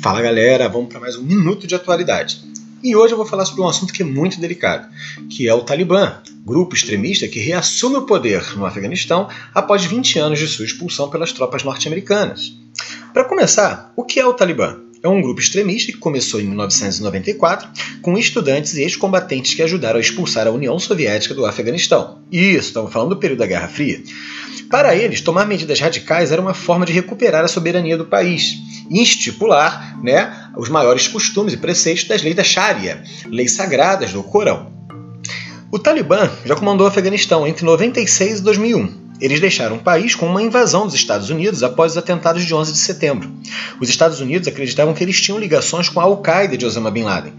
Fala galera, vamos para mais um minuto de atualidade. E hoje eu vou falar sobre um assunto que é muito delicado, que é o Talibã, grupo extremista que reassume o poder no Afeganistão após 20 anos de sua expulsão pelas tropas norte-americanas. Para começar, o que é o Talibã? É um grupo extremista que começou em 1994 com estudantes e ex-combatentes que ajudaram a expulsar a União Soviética do Afeganistão. Isso, estamos falando do período da Guerra Fria. Para eles, tomar medidas radicais era uma forma de recuperar a soberania do país e estipular né, os maiores costumes e preceitos das leis da Sharia, leis sagradas do Corão. O Talibã já comandou o Afeganistão entre 96 e 2001. Eles deixaram o país com uma invasão dos Estados Unidos após os atentados de 11 de setembro. Os Estados Unidos acreditavam que eles tinham ligações com a Al-Qaeda de Osama Bin Laden.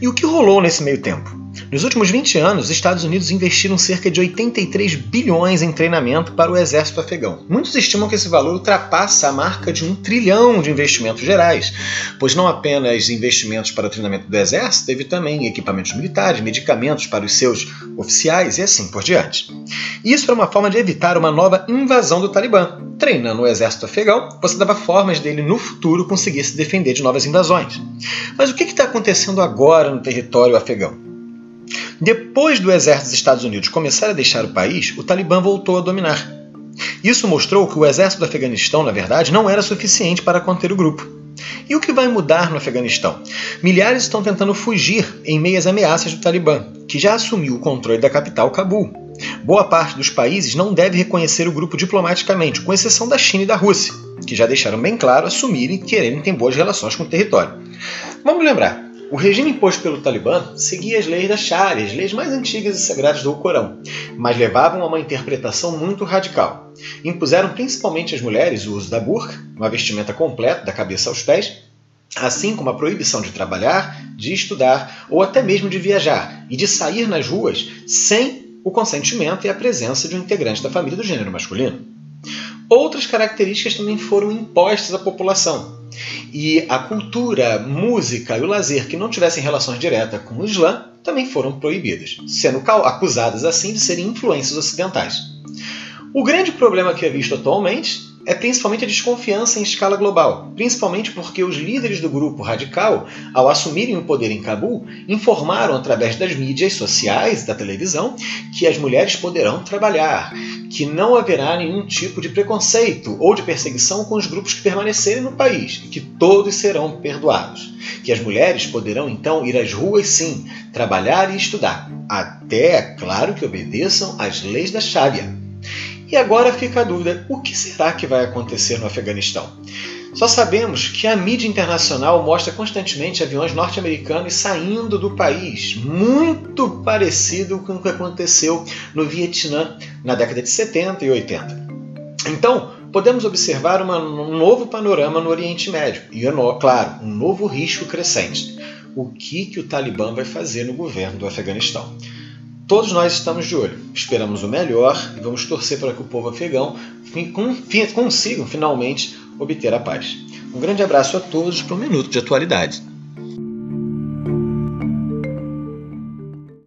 E o que rolou nesse meio tempo? Nos últimos 20 anos, os Estados Unidos investiram cerca de 83 bilhões em treinamento para o exército afegão. Muitos estimam que esse valor ultrapassa a marca de um trilhão de investimentos gerais, pois não apenas investimentos para o treinamento do exército, teve também equipamentos militares, medicamentos para os seus oficiais e assim por diante. Isso era uma forma de evitar uma nova invasão do Talibã. Treinando o exército afegão, você dava formas dele no futuro conseguir se defender de novas invasões. Mas o que está acontecendo agora no território afegão? Depois do exército dos Estados Unidos começar a deixar o país, o Talibã voltou a dominar. Isso mostrou que o exército do Afeganistão, na verdade, não era suficiente para conter o grupo. E o que vai mudar no Afeganistão? Milhares estão tentando fugir em meio às ameaças do Talibã, que já assumiu o controle da capital, Cabul. Boa parte dos países não deve reconhecer o grupo diplomaticamente, com exceção da China e da Rússia, que já deixaram bem claro assumirem e quererem ter boas relações com o território. Vamos lembrar, o regime imposto pelo Talibã seguia as leis da Sharia, as leis mais antigas e sagradas do Corão, mas levavam a uma interpretação muito radical. Impuseram principalmente às mulheres o uso da burca, uma vestimenta completa da cabeça aos pés, assim como a proibição de trabalhar, de estudar ou até mesmo de viajar e de sair nas ruas sem o consentimento e a presença de um integrante da família do gênero masculino. Outras características também foram impostas à população, e a cultura, música e o lazer que não tivessem relações diretas com o Islã também foram proibidas, sendo acusadas assim de serem influências ocidentais. O grande problema que é visto atualmente é principalmente a desconfiança em escala global, principalmente porque os líderes do grupo radical, ao assumirem o poder em Cabul, informaram através das mídias sociais e da televisão que as mulheres poderão trabalhar, que não haverá nenhum tipo de preconceito ou de perseguição com os grupos que permanecerem no país e que todos serão perdoados. Que as mulheres poderão então ir às ruas sim, trabalhar e estudar, até, é claro, que obedeçam às leis da Sharia. E agora fica a dúvida: o que será que vai acontecer no Afeganistão? Só sabemos que a mídia internacional mostra constantemente aviões norte-americanos saindo do país, muito parecido com o que aconteceu no Vietnã na década de 70 e 80. Então, podemos observar uma, um novo panorama no Oriente Médio e, claro, um novo risco crescente. O que, que o Talibã vai fazer no governo do Afeganistão? Todos nós estamos de olho, esperamos o melhor e vamos torcer para que o povo afegão consiga finalmente obter a paz. Um grande abraço a todos para um minuto de atualidade.